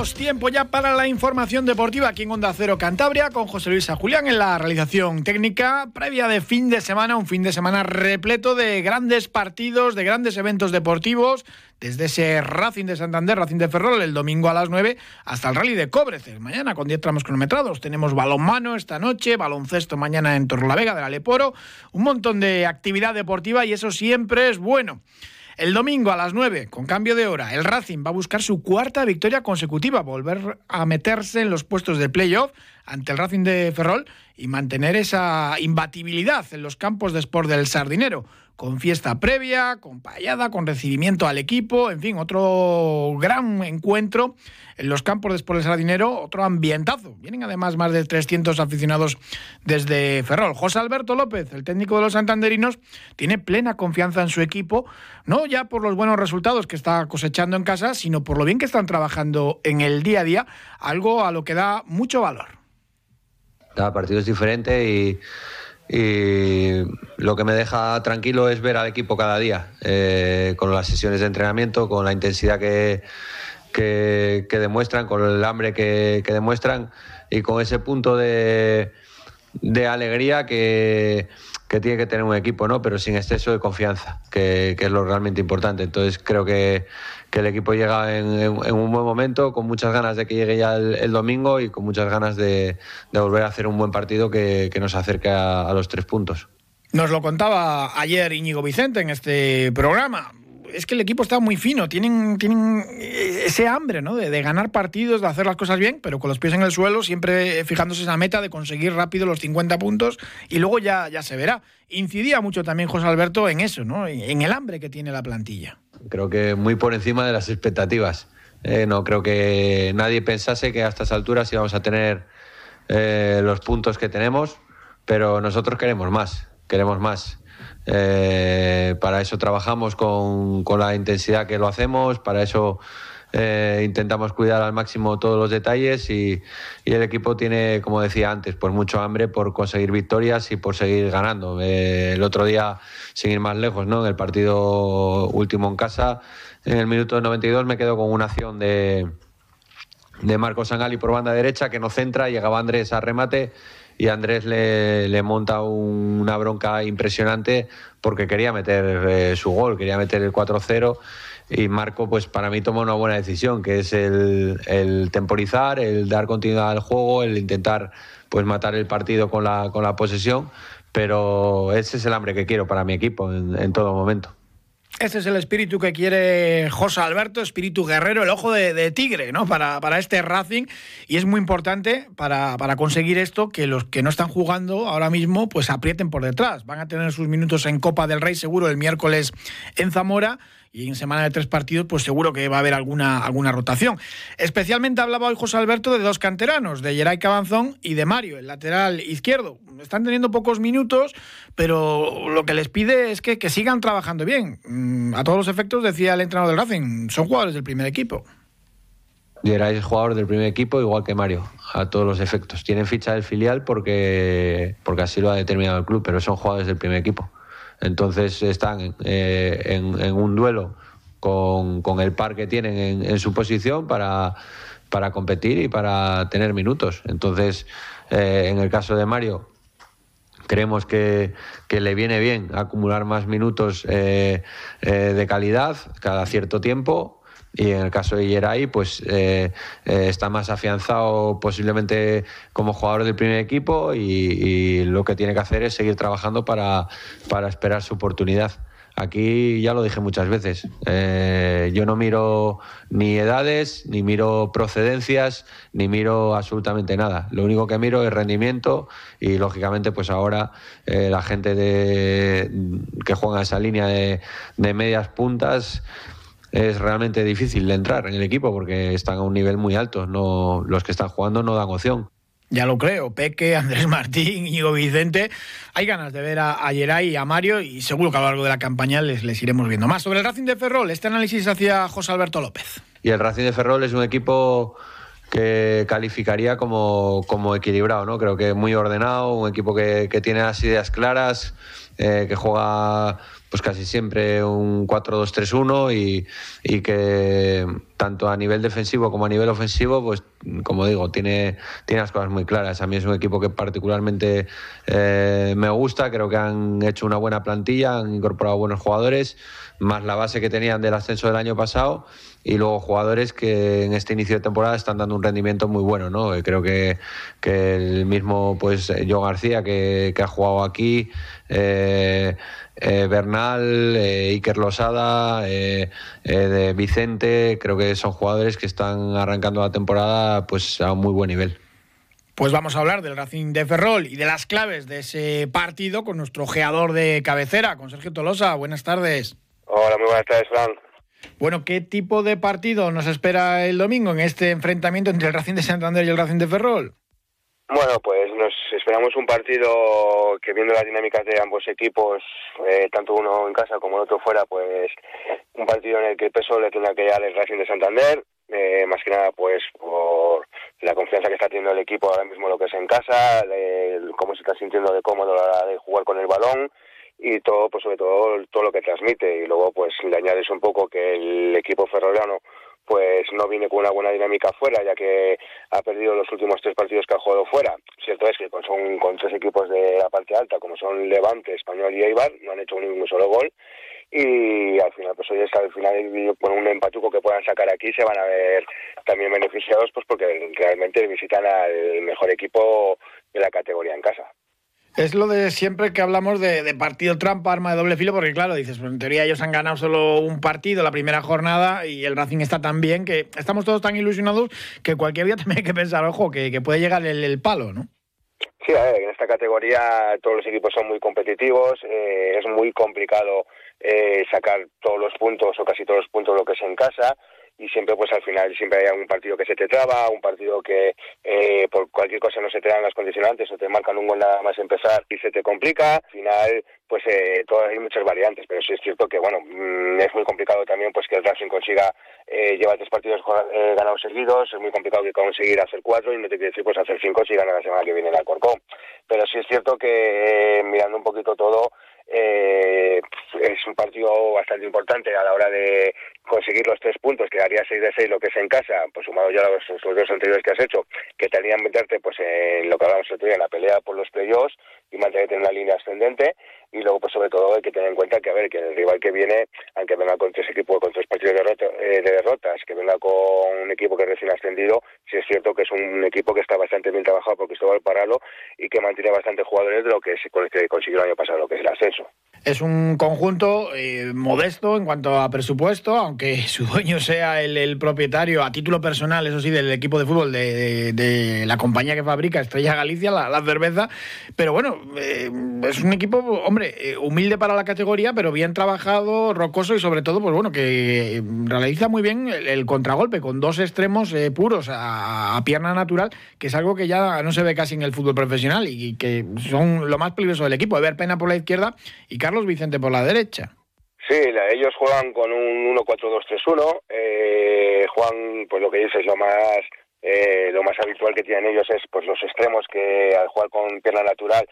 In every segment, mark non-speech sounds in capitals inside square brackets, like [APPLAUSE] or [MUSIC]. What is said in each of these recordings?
Tiempo ya para la información deportiva aquí en Onda Cero Cantabria con José Luis Julián en la realización técnica previa de fin de semana, un fin de semana repleto de grandes partidos, de grandes eventos deportivos, desde ese Racing de Santander, Racing de Ferrol el domingo a las 9 hasta el Rally de Cobreces, mañana con 10 tramos cronometrados. Tenemos balonmano esta noche, baloncesto mañana en Torrelavega del Aleporo, un montón de actividad deportiva y eso siempre es bueno. El domingo a las 9, con cambio de hora, el Racing va a buscar su cuarta victoria consecutiva, volver a meterse en los puestos de playoff ante el Racing de Ferrol y mantener esa imbatibilidad en los campos de sport del Sardinero con fiesta previa, con payada, con recibimiento al equipo, en fin, otro gran encuentro en los campos después del Sardinero, otro ambientazo. Vienen además más de 300 aficionados desde Ferrol. José Alberto López, el técnico de los santanderinos, tiene plena confianza en su equipo, no ya por los buenos resultados que está cosechando en casa, sino por lo bien que están trabajando en el día a día, algo a lo que da mucho valor. Cada partido es diferente y lo que me deja tranquilo es ver al equipo cada día, eh, con las sesiones de entrenamiento, con la intensidad que, que, demuestran, con el hambre que, demuestran y con ese punto de, de alegría que, que, tiene que tener un equipo, ¿no? pero sin exceso de confianza, que, que es lo realmente importante. Entonces creo que, que el equipo llega en, un buen momento, con muchas ganas de que llegue ya el, domingo y con muchas ganas de, volver a hacer un buen partido que, nos acerque a, los tres puntos. Nos lo contaba ayer Íñigo Vicente en este programa es que el equipo está muy fino, tienen, tienen ese hambre ¿no? de, ganar partidos, de hacer las cosas bien, pero con los pies en el suelo, siempre fijándose esa meta de conseguir rápido los 50 puntos y luego ya, ya se verá. Incidía mucho también José Alberto en eso, ¿no? en el hambre que tiene la plantilla. Creo que muy por encima de las expectativas. Eh, no creo que nadie pensase que a estas alturas íbamos a tener eh, los puntos que tenemos, pero nosotros queremos más, queremos más. Eh, para eso trabajamos con, con, la intensidad que lo hacemos, para eso eh, intentamos cuidar al máximo todos los detalles y, el equipo tiene, como decía antes, pues mucho hambre por conseguir victorias y por seguir ganando. Eh, el otro día, sin ir más lejos, ¿no? en el partido último en casa, en el minuto 92 me quedo con una acción de, de Marcos Sangali por banda derecha que no centra, llegaba Andrés a remate y Andrés le, monta una bronca impresionante porque quería meter eh, su gol, quería meter el 4-0 y Marco, pues para mí toma una buena decisión, que es el, temporizar, el dar continuidad al juego, el intentar pues matar el partido con la, con la posesión, pero ese es el hambre que quiero para mi equipo en, todo momento. Ese es el espíritu que quiere José Alberto, espíritu guerrero, el ojo de, tigre, ¿no? Para, para, este Racing. Y es muy importante para, para, conseguir esto que los que no están jugando ahora mismo, pues aprieten por detrás. Van a tener sus minutos en Copa del Rey seguro el miércoles en Zamora y en semana de tres partidos, pues seguro que va a haber alguna, alguna rotación. Especialmente hablaba hoy José Alberto de dos canteranos, de Geray Cabanzón y de Mario, el lateral izquierdo. Están teniendo pocos minutos, pero lo que les pide es que, que sigan trabajando bien. Mm, a todos los efectos, decía el entrenador del Racing, son jugadores del primer equipo. Geray es jugador del primer equipo, igual que Mario, a todos los efectos. Tienen ficha del filial porque, porque así lo ha determinado el club, pero son jugadores del primer equipo. Entonces están eh, en, un duelo con, el par que tienen en, su posición para, para, competir y para tener minutos. Entonces, eh, en el caso de Mario, creemos que, que, le viene bien acumular más minutos eh, de calidad cada cierto tiempo y en el caso de Yeray, pues eh, eh, está más afianzado posiblemente como jugador del primer equipo y, lo que tiene que hacer es seguir trabajando para, para esperar su oportunidad. Aquí ya lo dije muchas veces, eh, yo no miro ni edades, ni miro procedencias, ni miro absolutamente nada. Lo único que miro es rendimiento y lógicamente pues ahora la gente de, que juega esa línea de, de medias puntas es realmente difícil de entrar en el equipo porque están a un nivel muy alto. No, los que están jugando no dan opción. Ya lo creo, Peque, [LAUGHS] Andrés Martín, Íñigo Vicente. Hay ganas de ver a, a Geray y a Mario y seguro que a lo largo de la campaña les, les iremos viendo más. Sobre el Racing de Ferrol, este análisis hacia José Alberto López. Y el Racing de Ferrol es un equipo que calificaría como, como equilibrado, ¿no? Creo que muy ordenado, un equipo que, que tiene las ideas claras, eh, que juega pues casi siempre un 4-2-3-1 y, y, que tanto a nivel defensivo como a nivel ofensivo, pues como digo, tiene, tiene las cosas muy claras. A mí es un equipo que particularmente eh, me gusta, creo que han hecho una buena plantilla, han incorporado buenos jugadores, más la base que tenían del ascenso del año pasado y luego jugadores que en este inicio de temporada están dando un rendimiento muy bueno, ¿no? Creo que, que el mismo, pues, Joe García, que, que ha jugado aquí, eh, eh, Bernal, eh, Iker Losada, eh, de Vicente, creo que son jugadores que están arrancando la temporada pues a un muy buen nivel. Pues vamos a hablar del Racing de Ferrol y de las claves de ese partido con nuestro geador de cabecera, con Sergio Tolosa. Buenas tardes. Hola, muy buenas tardes, Fran. Bueno, ¿qué tipo de partido nos espera el domingo en este enfrentamiento entre el Racing de Santander y el Racing de Ferrol? Bueno, pues nos esperamos un partido que viendo las dinámicas de ambos equipos, eh, tanto uno en casa como el otro fuera, pues un partido en el que el peso le tendrá que llegar el Racing de Santander, eh, más que nada pues por la confianza que está teniendo el equipo ahora mismo lo que es en casa, cómo se está sintiendo de cómodo a la hora de jugar con el balón y todo, pues sobre todo todo lo que transmite. Y luego pues le añades un poco que el equipo ferroviano pues no viene con una buena dinámica fuera, ya que ha perdido los últimos tres partidos que ha jugado fuera. Cierto es que son con tres equipos de la parte alta, como son Levante, Español y Eibar, no han hecho ningún solo gol. Y al final, pues hoy es al final con un empatuco que puedan sacar aquí, se van a ver también beneficiados, pues porque realmente visitan al mejor equipo de la categoría en casa. Es lo de siempre que hablamos de, partido trampa, arma de doble filo, porque claro, dices, en teoría ellos han ganado solo un partido la primera jornada y el Racing está tan bien que estamos todos tan ilusionados que cualquier día [LAUGHS] también hay que pensar, ojo, que, puede llegar el, palo, ¿no? Sí, a ver, en esta categoría todos los equipos son muy competitivos, eh, es muy complicado eh, sacar todos los puntos o casi todos los puntos lo que es en casa y siempre pues al final siempre hay un partido que se te traba, un partido que eh, por cualquier cosa no se te dan las condicionantes o te marcan un gol nada más empezar y se te complica. Al final pues eh, hay muchas variantes, pero sí es cierto que bueno mm, es muy complicado también pues que el Racing consiga eh, llevar tres partidos eh, ganados seguidos, es muy complicado que conseguir hacer cuatro y no te quiere decir pues hacer cinco si gana la semana que viene el Alcorcón. Pero sí es cierto que mirando un poquito todo eh, es un partido bastante importante a la hora de conseguir los tres puntos, que daría 6 de 6 lo que es en casa, pues sumado ya los, los, dos anteriores que has hecho, que te harían meterte pues en lo que hablamos el día, en la pelea por los playoffs y mantenerte en la línea ascendente y luego pues sobre todo hay que tener en cuenta que a ver que el rival que viene aunque venga con tres equipos con tres partidos de, eh, de derrotas que venga con un equipo que recién ascendido sí es cierto que es un equipo que está bastante bien trabajado por Cristóbal Paralo y que mantiene bastante jugadores de lo que que consiguió el año pasado lo que es el ascenso es un conjunto eh, modesto en cuanto a presupuesto, aunque [LAUGHS] su dueño sea el, propietario a título personal, eso sí, del equipo de fútbol de, la compañía que fabrica Estrella Galicia, la, cerveza. Pero bueno, eh, es un equipo, hombre, eh, humilde para la categoría, pero bien trabajado, rocoso y sobre todo, pues bueno, que realiza muy bien el, contragolpe con dos extremos puros a, pierna natural, que es algo que ya no se ve casi en el fútbol profesional y que son lo más peligroso del equipo. Ver Pena por la izquierda y Vicente por la derecha. Sí, ellos juegan con un 1-4-2-3-1. Eh, juegan, pues lo que dices, lo más eh, lo más habitual que tienen ellos es pues los extremos que al jugar con pierna natural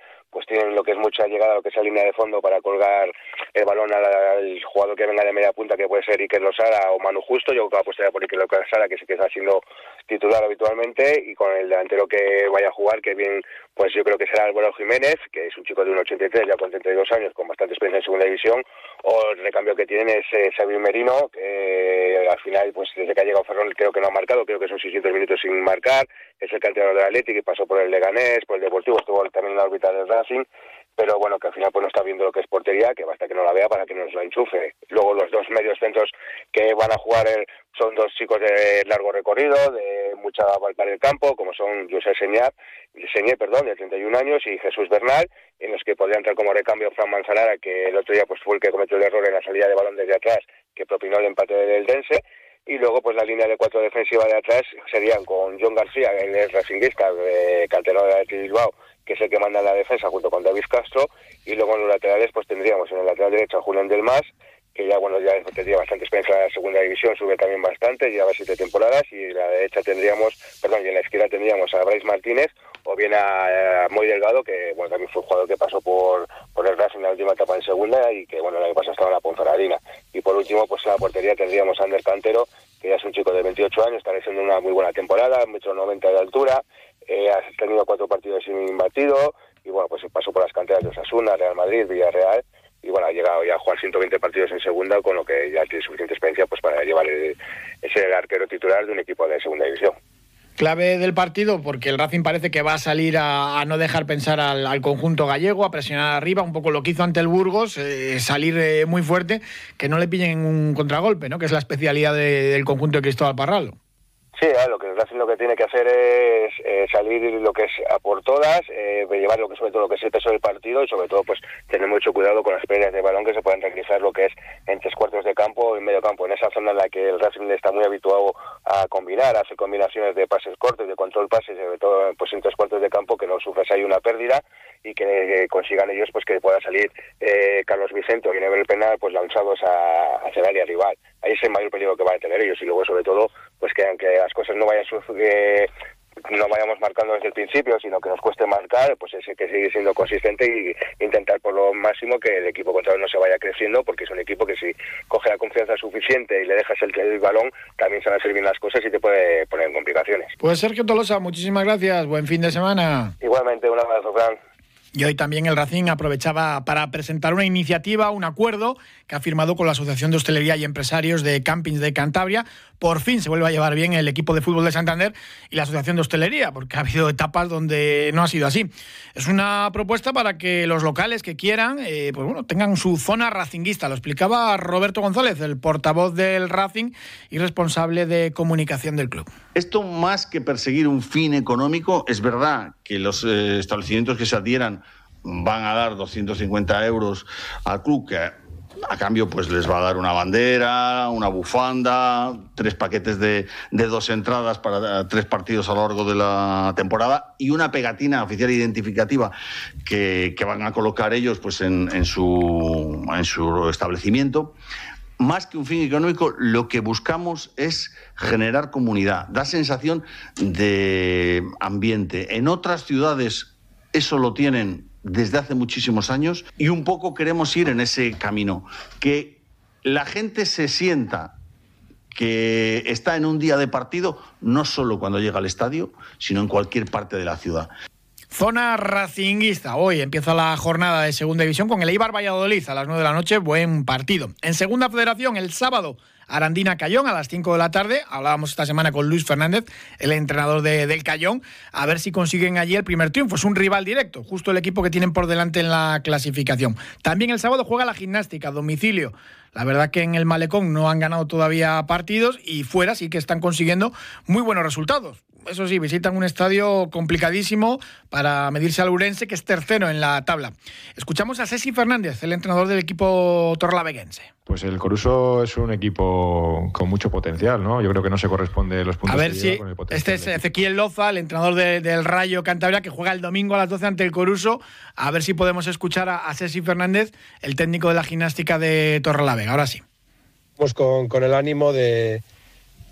tienen lo que es mucha llegada lo que es la línea de fondo para colgar el balón al, jugador que venga de media punta, que puede ser Iker Losara o Manu Justo. Yo creo que apostaría por Iker Losara, que sí que está siendo titular habitualmente, y con el delantero que vaya a jugar, que bien, pues yo creo que será Álvaro Jiménez, que es un chico de 1,83, ya con 32 años, con bastante experiencia en segunda división, o el recambio que tiene es eh, Xavier Merino, que al final, pues desde que ha llegado Ferrol, creo que no ha marcado, creo que son 600 minutos sin marcar, es el canterano del Atlético pasó por el Leganés, por el Deportivo, estuvo también en la órbita del Racing, pero bueno, que al final pues no está viendo lo que es portería, que basta que no la vea para que nos la enchufe. Luego los dos medios centros que van a jugar son dos chicos de largo recorrido, de mucha valpa del campo, como son José Señar, Señé, perdón, de 31 años, y Jesús Bernal, en los que podría entrar como recambio Fran Manzanara, que el otro día pues fue el que cometió el error en la salida de balón desde atrás, que propinó el empate del Dense, y luego pues la línea de cuatro defensiva de atrás serían con John García, el racinguista, de canterano de Bilbao, que es el que manda en la defensa junto con David Castro, y luego en los laterales pues tendríamos en el lateral derecho a Julián Delmas, que ya bueno ya tendría bastante experiencia en la segunda división, sube también bastante, lleva siete temporadas y en la derecha tendríamos, perdón, y en la izquierda tendríamos a Bryce Martínez o bien a, a Moy Delgado, que bueno también fue un jugador que pasó por, por el Racing en la última etapa en segunda y que bueno el año pasado estaba en la Ponferradina. Y por último, pues en la portería tendríamos a Ander Cantero, que ya es un chico de 28 años, está haciendo una muy buena temporada, metro 90 de altura, eh, ha tenido cuatro partidos sin imbatido y bueno, pues pasó por las canteras de Osasuna, Real Madrid, Villarreal y bueno, ha llegado ya a jugar 120 partidos en segunda, con lo que ya tiene suficiente experiencia pues para llevar el, ese arquero titular de un equipo de segunda división. Clave del partido, porque el Racing parece que va a salir a, no dejar pensar al, al, conjunto gallego, a presionar arriba, un poco lo que hizo ante el Burgos, eh, salir eh, muy fuerte, que no le pillen un contragolpe, ¿no? que es la especialidad de, del conjunto de Cristóbal Parralo. Sí, lo que Racing lo que tiene que hacer es eh, salir lo que es a por todas, eh, llevar lo que sobre todo lo que es el peso del partido y sobre todo pues tener mucho cuidado con las pérdidas de balón que se pueden realizar lo que es en tres cuartos de campo y medio campo, en esa zona en la que el Racing está muy habituado a combinar, a hacer combinaciones de pases cortos, de control pases, sobre todo pues en tres cuartos de campo que no sufras ahí una pérdida y que eh, consigan ellos pues que pueda salir eh, Carlos Vicente o quien el penal pues lanzados a, hacia el área rival. Ahí es el mayor peligro que van a tener ellos y luego sobre todo pues que aunque las cosas no vayan eh, no vayamos marcando desde el principio, sino que nos cueste marcar, pues es que sigue siendo consistente y intentar por lo máximo que el equipo contrario no se vaya creciendo, porque es un equipo que si coge la confianza suficiente y le dejas el, el balón, también se van a bien las cosas y te puede poner en complicaciones. Pues Sergio Tolosa, muchísimas gracias, buen fin de semana. Igualmente, un abrazo, Fran. Y hoy también el Racing aprovechaba para presentar una iniciativa, un acuerdo que ha firmado con la Asociación de Hostelería y Empresarios de Campings de Cantabria. Por fin se vuelve a llevar bien el equipo de fútbol de Santander y la Asociación de Hostelería, porque ha habido etapas donde no ha sido así. Es una propuesta para que los locales que quieran, eh, pues bueno, tengan su zona racinguista. Lo explicaba Roberto González, el portavoz del Racing y responsable de comunicación del club. Esto más que perseguir un fin económico, es verdad que los eh, establecimientos que se adhieran van a dar 250 euros al club, que a cambio pues les va a dar una bandera, una bufanda, tres paquetes de, de, dos entradas para tres partidos a lo largo de la temporada y una pegatina oficial identificativa que, que van a colocar ellos pues en, en, su, en su establecimiento más que un fin económico, lo que buscamos es generar comunidad, da sensación de ambiente. En otras ciudades eso lo tienen desde hace muchísimos años y un poco queremos ir en ese camino, que la gente se sienta que está en un día de partido, no solo cuando llega al estadio, sino en cualquier parte de la ciudad. Zona racinguista. Hoy empieza la jornada de segunda división con el Eibar Valladolid a las 9 de la noche. Buen partido. En segunda federación, el sábado, Arandina Cayón a las 5 de la tarde. Hablábamos esta semana con Luis Fernández, el entrenador de, del Cayón, a ver si consiguen allí el primer triunfo. Es un rival directo, justo el equipo que tienen por delante en la clasificación. También el sábado juega la gimnástica a domicilio. La verdad que en el Malecón no han ganado todavía partidos y fuera sí que están consiguiendo muy buenos resultados eso sí, visitan un estadio complicadísimo para medirse al Urense, que es tercero en la tabla. Escuchamos a Ceci Fernández, el entrenador del equipo torlaveguense. Pues el Coruso es un equipo con mucho potencial, ¿no? Yo creo que no se corresponde los puntos a ver que si con el potencial. este es Ezequiel Loza, el entrenador de, del Rayo Cantabria, que juega el domingo a las 12 ante el Coruso. A ver si podemos escuchar a, a Ceci Fernández, el técnico de la gimnástica de Torrelavega. Ahora sí. Pues con, con el ánimo de,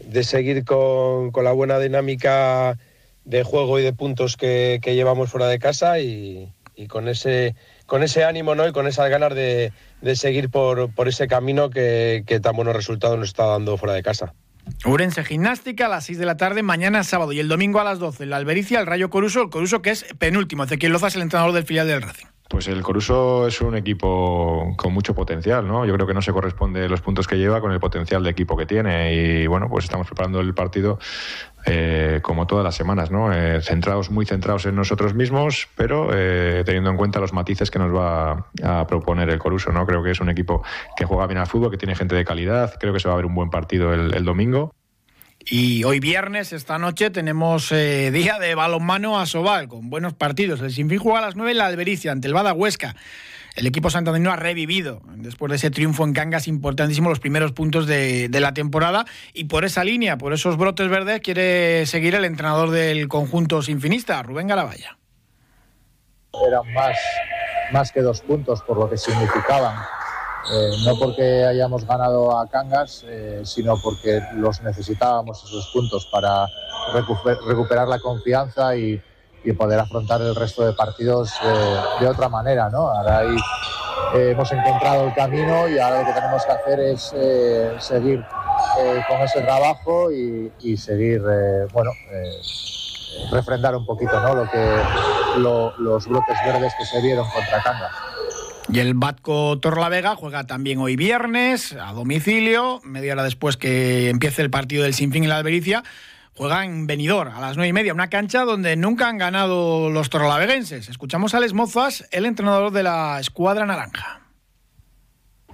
de seguir con, con, la buena dinámica de juego y de puntos que, que llevamos fuera de casa y, y, con, ese, con ese ánimo ¿no? y con esas ganas de, de seguir por, por, ese camino que, que tan buenos resultados nos está dando fuera de casa. Urense Gimnástica a las 6 de la tarde, mañana sábado y el domingo a las 12. La Albericia, el Rayo Coruso, el Coruso que es penúltimo. Ezequiel Loza es el entrenador del filial del Racing. Pues el Coruso es un equipo con mucho potencial, ¿no? Yo creo que no se corresponde los puntos que lleva con el potencial de equipo que tiene y bueno, pues estamos preparando el partido eh, como todas las semanas, ¿no? Eh, centrados, muy centrados en nosotros mismos, pero eh, teniendo en cuenta los matices que nos va a proponer el Coruso, ¿no? Creo que es un equipo que juega bien al fútbol, que tiene gente de calidad, creo que se va a ver un buen partido el, el domingo. Y hoy viernes, esta noche, tenemos eh, día de balonmano a Sobal, con buenos partidos. El Sinfín juega a las 9 en la Albericia, ante el Bada Huesca. El equipo santanderino ha revivido, después de ese triunfo en Cangas importantísimo, los primeros puntos de, la temporada. Y por esa línea, por esos brotes verdes, quiere seguir el entrenador del conjunto sinfinista, Rubén Galavalla. Eran más, más que dos puntos por lo que significaban eh, no porque hayamos ganado a Cangas, eh, sino porque los necesitábamos esos puntos para recuperar la confianza y, poder afrontar el resto de partidos de otra manera. ¿no? Ahora ahí hemos encontrado el camino y ahora lo que tenemos que hacer es seguir con ese trabajo y, seguir, bueno, refrendar un poquito ¿no? lo que, los brotes verdes que se vieron contra Cangas. Y el Batco Torlavega juega también hoy viernes a domicilio, media hora después que empiece el partido del Sinfín en la Albericia. Juega en Benidorm a las nueve y media, una cancha donde nunca han ganado los torlaveguenses. Escuchamos a Les Mozas, el entrenador de la escuadra naranja.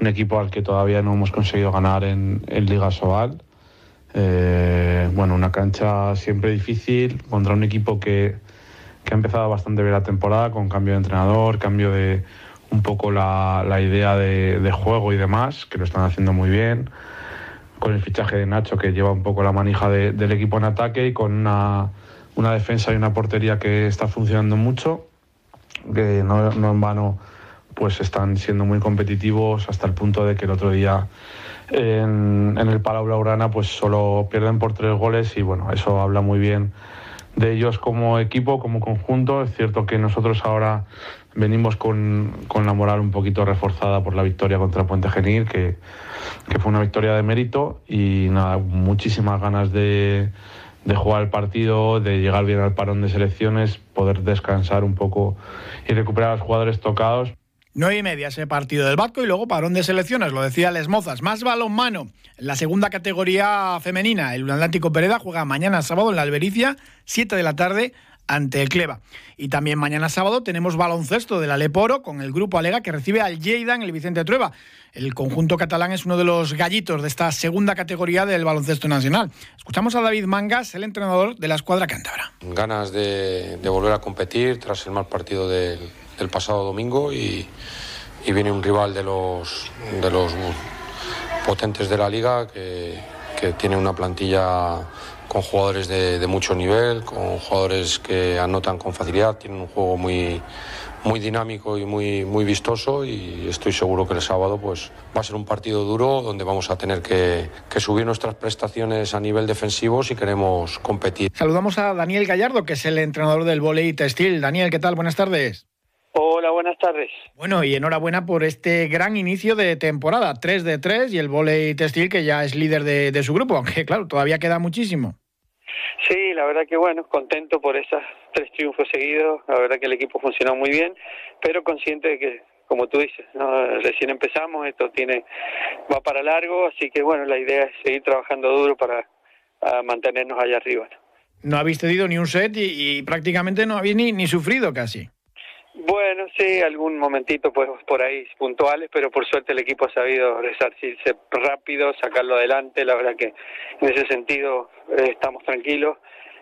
Un equipo al que todavía no hemos conseguido ganar en, Liga Sobal. Eh, bueno, una cancha siempre difícil contra un equipo que, que ha empezado bastante bien la temporada con cambio de entrenador, cambio de un poco la, idea de, juego y demás, que lo están haciendo muy bien, con el fichaje de Nacho que lleva un poco la manija del equipo en ataque y con una, defensa y una portería que está funcionando mucho, que no, en vano pues están siendo muy competitivos hasta el punto de que el otro día en, en el Palau Laurana pues solo pierden por tres goles y bueno, eso habla muy bien de ellos como equipo, como conjunto. Es cierto que nosotros ahora venimos con, la moral un poquito reforzada por la victoria contra Puente Genil, que, fue una victoria de mérito y nada, muchísimas ganas de, de jugar el partido, de llegar bien al parón de selecciones, poder descansar un poco y recuperar a los jugadores tocados. 9 y media ese partido del Batco y luego parón de selecciones, lo decía Les Mozas. Más balonmano. La segunda categoría femenina, el Atlántico Pereda, juega mañana sábado en la Albericia, 7 de la tarde, ante el Cleva. Y también mañana sábado tenemos baloncesto del Aleporo con el grupo Alega que recibe al Lleida en el Vicente Trueba. El conjunto catalán es uno de los gallitos de esta segunda categoría del baloncesto nacional. Escuchamos a David Mangas, el entrenador de la escuadra cántabra. Ganas de, de volver a competir tras el mal partido del el pasado domingo y, viene un rival de los, de los potentes de la liga que, tiene una plantilla con jugadores de, mucho nivel, con jugadores que anotan con facilidad, tienen un juego muy, muy dinámico y muy, muy vistoso y estoy seguro que el sábado pues, va a ser un partido duro donde vamos a tener que, que, subir nuestras prestaciones a nivel defensivo si queremos competir. Saludamos a Daniel Gallardo, que es el entrenador del volei textil. Daniel, ¿qué tal? Buenas tardes. Hola, buenas tardes. Bueno, y enhorabuena por este gran inicio de temporada, 3 de 3 y el volei textil que ya es líder de, su grupo, [LAUGHS] aunque claro, todavía queda muchísimo. Sí, la verdad que bueno, contento por esos tres triunfos seguidos, la verdad que el equipo funcionó muy bien, pero consciente de que, como tú dices, recién empezamos, esto tiene va para largo, así que bueno, la idea es seguir trabajando duro para mantenernos allá arriba. No habéis tenido ni un set y, prácticamente no habéis ni, ni sufrido casi. Bueno, sí, algún momentito pues por ahí puntuales, pero por suerte el equipo ha sabido resarcirse rápido, sacarlo adelante. La verdad que en ese sentido eh, estamos tranquilos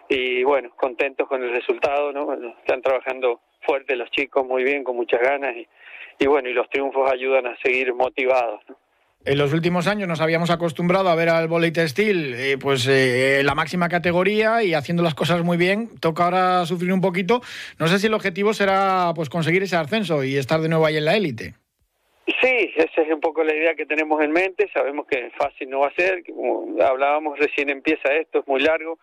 y bueno, contentos con el resultado, ¿no? están trabajando fuerte los chicos, muy bien, con muchas ganas y, y bueno, y los triunfos ayudan a seguir motivados, ¿no? En los últimos años nos habíamos acostumbrado a ver al volei textil eh, pues eh, la máxima categoría y haciendo las cosas muy bien. Toca ahora sufrir un poquito. No sé si el objetivo será pues conseguir ese ascenso y estar de nuevo ahí en la élite. Sí, esa es un poco la idea que tenemos en mente. Sabemos que fácil no va a ser. Como hablábamos, recién empieza esto, es muy largo.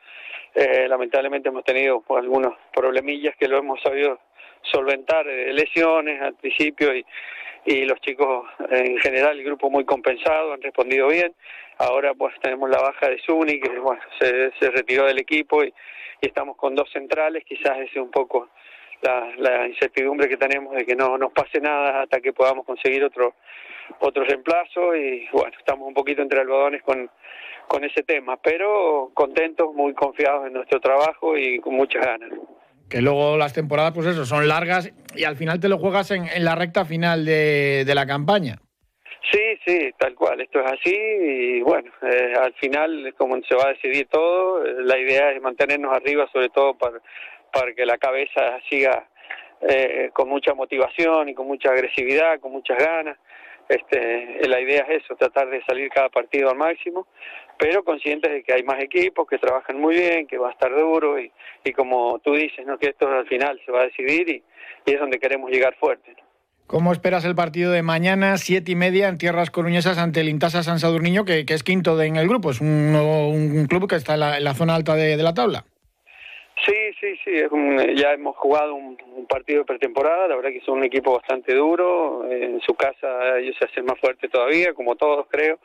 Eh, lamentablemente hemos tenido pues, algunos problemillas que lo hemos sabido solventar, lesiones al principio y y los chicos en general, el grupo muy compensado, han respondido bien. Ahora pues tenemos la baja de Zuni, que bueno, se, se retiró del equipo y, estamos con dos centrales, quizás ese es un poco la, la, incertidumbre que tenemos de que no nos pase nada hasta que podamos conseguir otro otro reemplazo. Y bueno, estamos un poquito entre algodones con, con ese tema, pero contentos, muy confiados en nuestro trabajo y con muchas ganas que luego las temporadas, pues eso, son largas y al final te lo juegas en, en la recta final de, de, la campaña. Sí, sí, tal cual, esto es así y bueno, eh, al final, como se va a decidir todo, eh, la idea es mantenernos arriba, sobre todo para, para que la cabeza siga eh, con mucha motivación y con mucha agresividad, con muchas ganas. Este, la idea es eso, tratar de salir cada partido al máximo, pero conscientes de que hay más equipos que trabajan muy bien, que va a estar duro y, y como tú dices, ¿no? que esto al final se va a decidir y, y es donde queremos llegar fuerte. ¿Cómo esperas el partido de mañana, siete y media, en tierras coruñesas ante el Intasa San Sadurniño, que, es quinto en el grupo? Es un, club que está en la, zona alta de, la tabla. Sí, sí, sí. ya hemos jugado un, partido de pretemporada. La verdad que son un equipo bastante duro. En su casa ellos se hacen más fuerte todavía, como todos creo.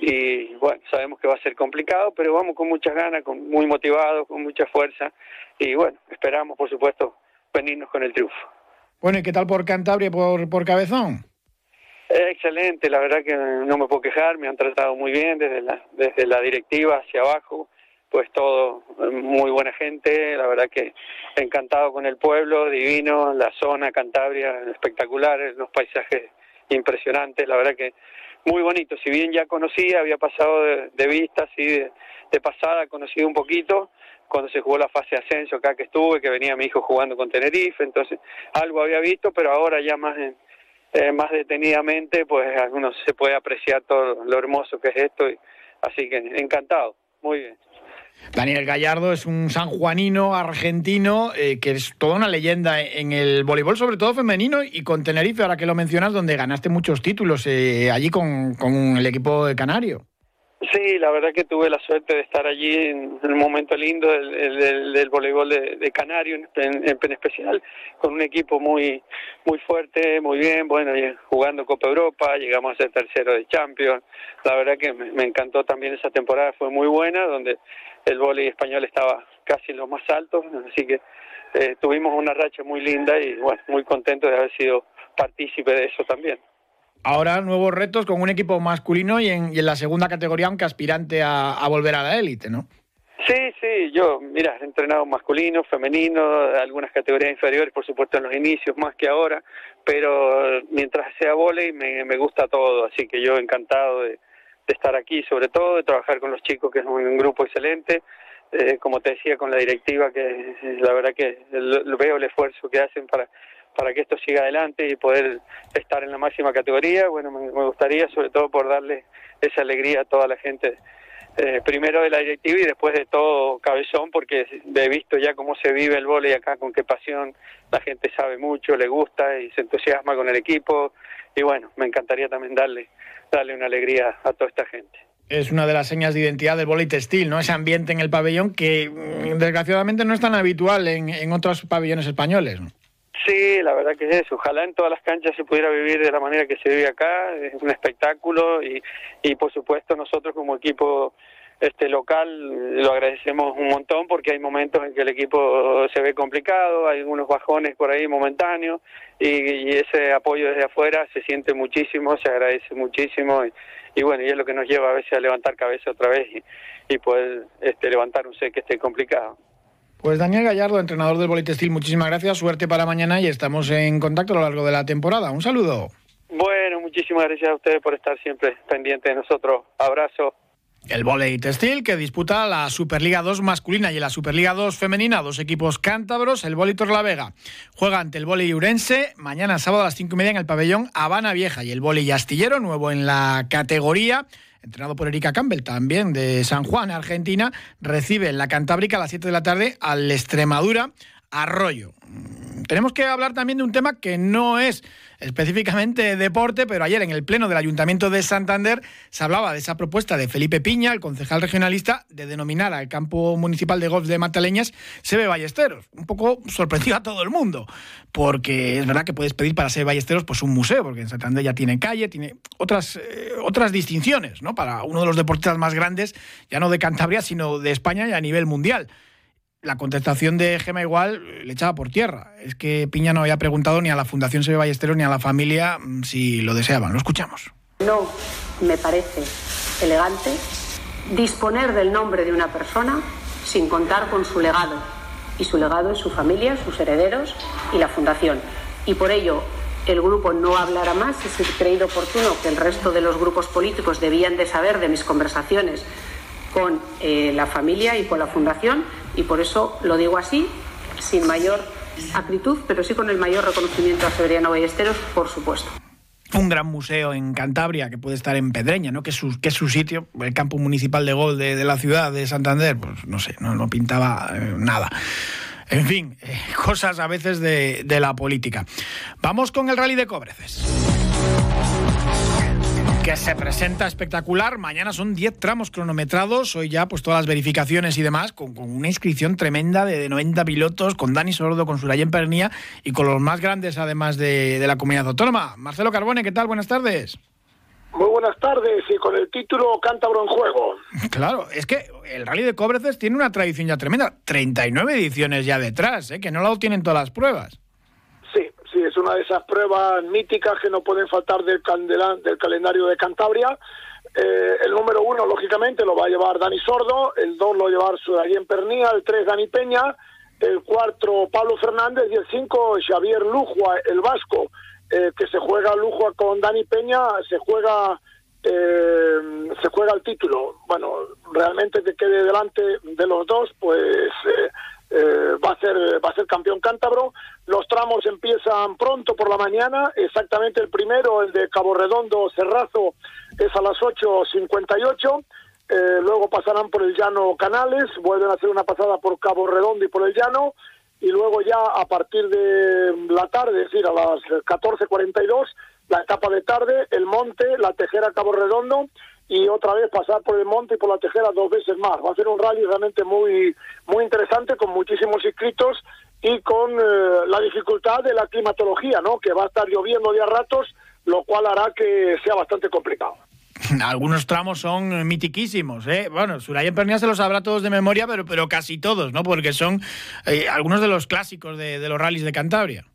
Y bueno, sabemos que va a ser complicado, pero vamos con muchas ganas, con, muy motivados, con mucha fuerza. Y bueno, esperamos, por supuesto, venirnos con el triunfo. Bueno, ¿y qué tal por Cantabria, por, por Cabezón? Excelente, la verdad que no me puedo quejar, me han tratado muy bien desde la, desde la directiva hacia abajo, pues todo, muy buena gente, la verdad que encantado con el pueblo, divino, la zona, Cantabria, espectacular, los paisajes impresionantes, la verdad que muy bonito, si bien ya conocía, había pasado de, de vista, así de, de pasada, conocido un poquito, cuando se jugó la fase de ascenso acá que estuve, que venía mi hijo jugando con Tenerife, entonces algo había visto, pero ahora ya más eh, más detenidamente, pues algunos se puede apreciar todo lo hermoso que es esto, y, así que encantado, muy bien. Daniel Gallardo es un sanjuanino argentino eh, que es toda una leyenda en el voleibol, sobre todo femenino, y con Tenerife, ahora que lo mencionas, donde ganaste muchos títulos eh, allí con, con el equipo de Canario. Sí, la verdad que tuve la suerte de estar allí en, un momento lindo del, del, voleibol de, Canario, en, en, especial, con un equipo muy muy fuerte, muy bien, bueno, jugando Copa Europa, llegamos a ser tercero de Champions. La verdad que me, encantó también esa temporada, fue muy buena, donde el voleibol español estaba casi en los más altos, así que eh, tuvimos una racha muy linda y bueno, muy contento de haber sido partícipe de eso también. Ahora nuevos retos con un equipo masculino y en, la segunda categoría, aunque aspirante a, volver a la élite, ¿no? Sí, sí, yo, mira, he entrenado masculino, femenino, algunas categorías inferiores, por supuesto en los inicios más que ahora, pero mientras sea volei me, me gusta todo, así que yo encantado de, estar aquí, sobre todo de trabajar con los chicos, que es un, grupo excelente, eh, como te decía, con la directiva, que eh, la verdad que veo el esfuerzo que hacen para para que esto siga adelante y poder estar en la máxima categoría. Bueno, me, gustaría sobre todo por darle esa alegría a toda la gente, eh, primero de la directiva y después de todo Cabezón, porque he visto ya cómo se vive el vóley acá, con qué pasión. La gente sabe mucho, le gusta y se entusiasma con el equipo. Y bueno, me encantaría también darle, darle una alegría a toda esta gente es una de las señas de identidad del vóley textil, ¿no? Ese ambiente en el pabellón que mm, desgraciadamente no es tan habitual en, en otros pabellones españoles. ¿no? Sí, la verdad que es eso. Ojalá en todas las canchas se pudiera vivir de la manera que se vive acá. Es un espectáculo y, y por supuesto nosotros como equipo este local lo agradecemos un montón porque hay momentos en que el equipo se ve complicado, hay algunos bajones por ahí momentáneos y, ese apoyo desde afuera se siente muchísimo, se agradece muchísimo y, bueno, y es lo que nos lleva a veces a levantar cabeza otra vez y, y poder este, levantar un set que esté complicado. Pues Daniel Gallardo, entrenador del Bolitestil, muchísimas gracias, suerte para mañana y estamos en contacto a lo largo de la temporada. Un saludo. Bueno, muchísimas gracias a ustedes por estar siempre pendientes de nosotros. Abrazo. El volei textil que disputa la Superliga 2 masculina y la Superliga 2 femenina, dos equipos cántabros, el volei La Vega. Juega ante el volei Urense mañana sábado a las cinco y media en el pabellón Habana Vieja y el volei Astillero, nuevo en la categoría, entrenado por Erika Campbell, también de San Juan, Argentina, recibe en la Cantábrica a las 7 de la tarde al Extremadura Arroyo. Tenemos que hablar también de un tema que no es específicamente deporte, pero ayer en el Pleno del Ayuntamiento de Santander se hablaba de esa propuesta de Felipe Piña, el concejal regionalista, de denominar al campo municipal de golf de Mataleñas Sebe Ballesteros. Un poco sorprendido a todo el mundo, porque es verdad que puedes pedir para Sebe Ballesteros pues un museo, porque en Santander ya tiene calle, tiene otras, eh, otras distinciones, ¿no? Para uno de los deportistas más grandes, ya no de Cantabria, sino de España y a nivel mundial la contestación de Gema igual le echaba por tierra. Es que Piña no había preguntado ni a la Fundación Sebe Ballesteros ni a la familia mm, si lo deseaban. Lo escuchamos. No me parece elegante disponer del nombre de una persona sin contar con su legado. Y su legado es su familia, sus herederos y la Fundación. Y por ello el grupo no hablará más. Es creído oportuno que el resto de los grupos políticos debían de saber de mis conversaciones con eh, la familia y con la Fundación y por eso lo digo así, sin mayor acritud, pero sí con el mayor reconocimiento a Severiano Ballesteros, por supuesto un gran museo en Cantabria que puede estar en Pedreña, ¿no? que, es su, sitio, el campo municipal de gol de, la ciudad de Santander, pues no sé, no, no pintaba eh, nada. En fin, eh, cosas a veces de, de la política. Vamos con el rally de Cobreces que se presenta espectacular. Mañana son 10 tramos cronometrados. Hoy ya, pues todas las verificaciones y demás, con, con una inscripción tremenda de, de, 90 pilotos, con Dani Sordo, con Surayen Pernía y con los más grandes, además de, de, la comunidad autónoma. Marcelo Carbone, ¿qué tal? Buenas tardes. Muy buenas tardes y con el título Cántabro en juego. [LAUGHS] Claro, es que el Rally de Cobreces tiene una tradición ya tremenda. 39 ediciones ya detrás, ¿eh? que no lo tienen todas las pruebas. Es una de esas pruebas míticas que no pueden faltar del, calendario de Cantabria. Eh, el número uno, lógicamente, lo va a llevar Dani Sordo, el dos lo va a llevar Sudayén Pernía, el tres Dani Peña, el cuatro Pablo Fernández y el cinco Xavier Lujua, el vasco, eh, que se juega Lujua con Dani Peña, se juega eh, se juega el título. Bueno, realmente que quede delante de los dos, pues eh, va a ser va a ser campeón cántabro. Los tramos empiezan pronto por la mañana, exactamente el primero, el de Cabo Redondo Cerrazo, es a las 8.58. Eh, luego pasarán por el llano Canales, vuelven a hacer una pasada por Cabo Redondo y por el llano, y luego ya a partir de la tarde, es decir, a las 14.42, la etapa de tarde, el monte, la tejera Cabo Redondo, y otra vez pasar por el monte y por la tejera dos veces más. Va a ser un rally realmente muy, muy interesante, con muchísimos inscritos y con eh, la dificultad de la climatología, ¿no? Que va a estar lloviendo de a ratos, lo cual hará que sea bastante complicado. [LAUGHS] Algunos tramos son mitiquísimos, ¿eh? Bueno, Suraya Pernía se los sabrá todos de memoria, pero, pero casi todos, ¿no? Porque son eh, algunos de los clásicos de, de los rallies de Cantabria.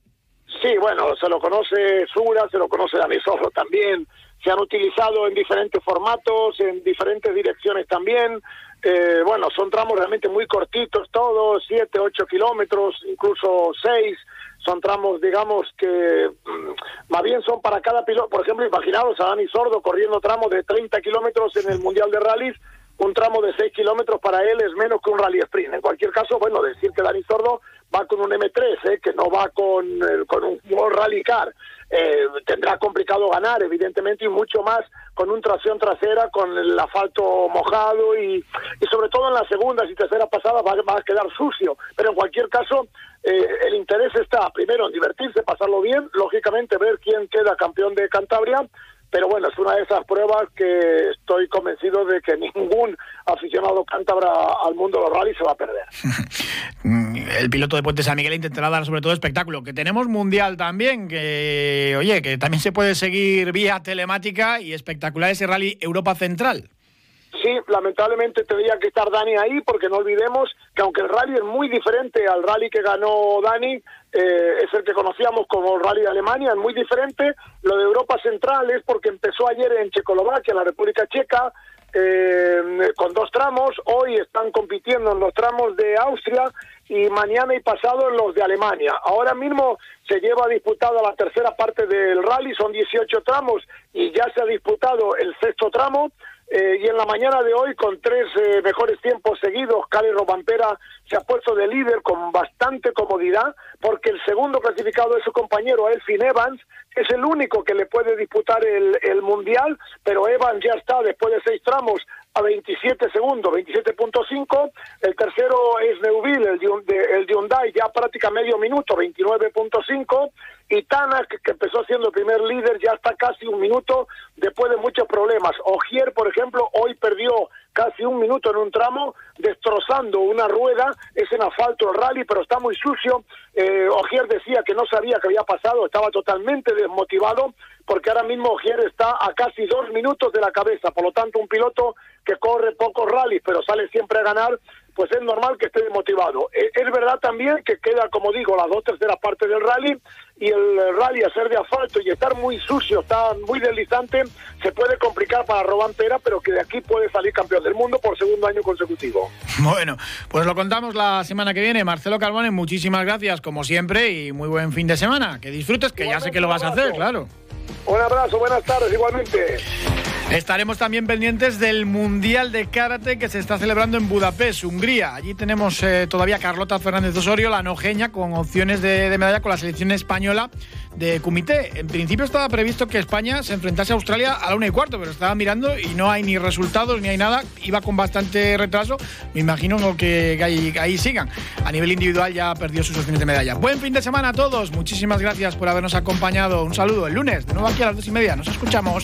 Sí, bueno, se lo conoce Sura, se lo conoce Dani Zorro también, se han utilizado en diferentes formatos, en diferentes direcciones también. Eh, bueno, son tramos realmente muy cortitos todos, 7, 8 kilómetros, incluso 6. Son tramos, digamos, que mmm, más bien son para cada piloto. Por ejemplo, imaginaos a Dani Sordo corriendo tramos de 30 kilómetros en el Mundial de Rallys. Un tramo de 6 kilómetros para él es menos que un rally sprint. En cualquier caso, bueno, decir que Dani Sordo va con un M3, ¿eh? que no va con, eh, con un Rally Car. Eh, tendrá complicado ganar, evidentemente, y mucho más con un tracción trasera, con el asfalto mojado y, sobre todo en las segundas y terceras pasadas va, va, a quedar sucio. Pero en cualquier caso, eh, el interés está primero en divertirse, pasarlo bien, lógicamente ver quién queda campeón de Cantabria, pero bueno, es una de esas pruebas que estoy convencido de que ningún aficionado cántabra al mundo de los rallies se va a perder. [LAUGHS] El piloto de Puente San Miguel intentará dar sobre todo espectáculo. Que tenemos mundial también, que oye, que también se puede seguir vía telemática y espectacular ese rally Europa Central. Sí, lamentablemente tendría que estar Dani ahí porque no olvidemos que aunque el rally es muy diferente al rally que ganó Dani, eh, es el que conocíamos como el rally de Alemania, es muy diferente. Lo de Europa Central es porque empezó ayer en Checoslovaquia, la República Checa, eh, con dos tramos. Hoy están compitiendo en los tramos de Austria y mañana y pasado en los de Alemania. Ahora mismo se lleva disputada la tercera parte del rally, son 18 tramos y ya se ha disputado el sexto tramo. Eh, y en la mañana de hoy, con tres eh, mejores tiempos seguidos, Cali Robampera se ha puesto de líder con bastante comodidad, porque el segundo clasificado es su compañero Elfin Evans, es el único que le puede disputar el, Mundial, pero Evans ya está después de seis tramos a 27 segundos, 27.5. El tercero es Neuville, el de, el de Hyundai, ya práctica medio minuto, 29.5. Y Tanak, que empezó siendo el primer líder, ya está casi un minuto después de muchos problemas. Ogier, por ejemplo, hoy perdió casi un minuto en un tramo, destrozando una rueda, es en asfalto el rally, pero está muy sucio. Eh, Ogier decía que no sabía qué había pasado, estaba totalmente desmotivado, porque ahora mismo Ogier está a casi dos minutos de la cabeza, por lo tanto un piloto que corre pocos rallies, pero sale siempre a ganar, pues es normal que esté desmotivado. Eh, es verdad también que queda, como digo, las dos terceras partes del rally y el rally a ser de asfalto y estar muy sucio, está muy deslizante, se puede complicar para Robampera, pero que de aquí puede salir campeón del mundo por segundo año consecutivo. [LAUGHS] Bueno, pues lo contamos la semana que viene. Marcelo Carbone, muchísimas gracias como siempre y muy buen fin de semana. Que disfrutes, que ya sé que lo vas a hacer, claro. Un abrazo, buenas tardes igualmente. Estaremos también pendientes del Mundial de Karate que se está celebrando en Budapest, Hungría. Allí tenemos eh, todavía Carlota Fernández Osorio, la nojeña, con opciones de, medalla con la selección española de Kumité. En principio estaba previsto que España se enfrentase a Australia a la una y cuarto, pero estaba mirando y no hay ni resultados ni hay nada. Iba con bastante retraso. Me imagino que ahí, ahí sigan. A nivel individual ya perdió sus opciones de medalla. Buen fin de semana a todos. Muchísimas gracias por habernos acompañado. Un saludo. El lunes, de nuevo aquí a las dos y media. Nos escuchamos.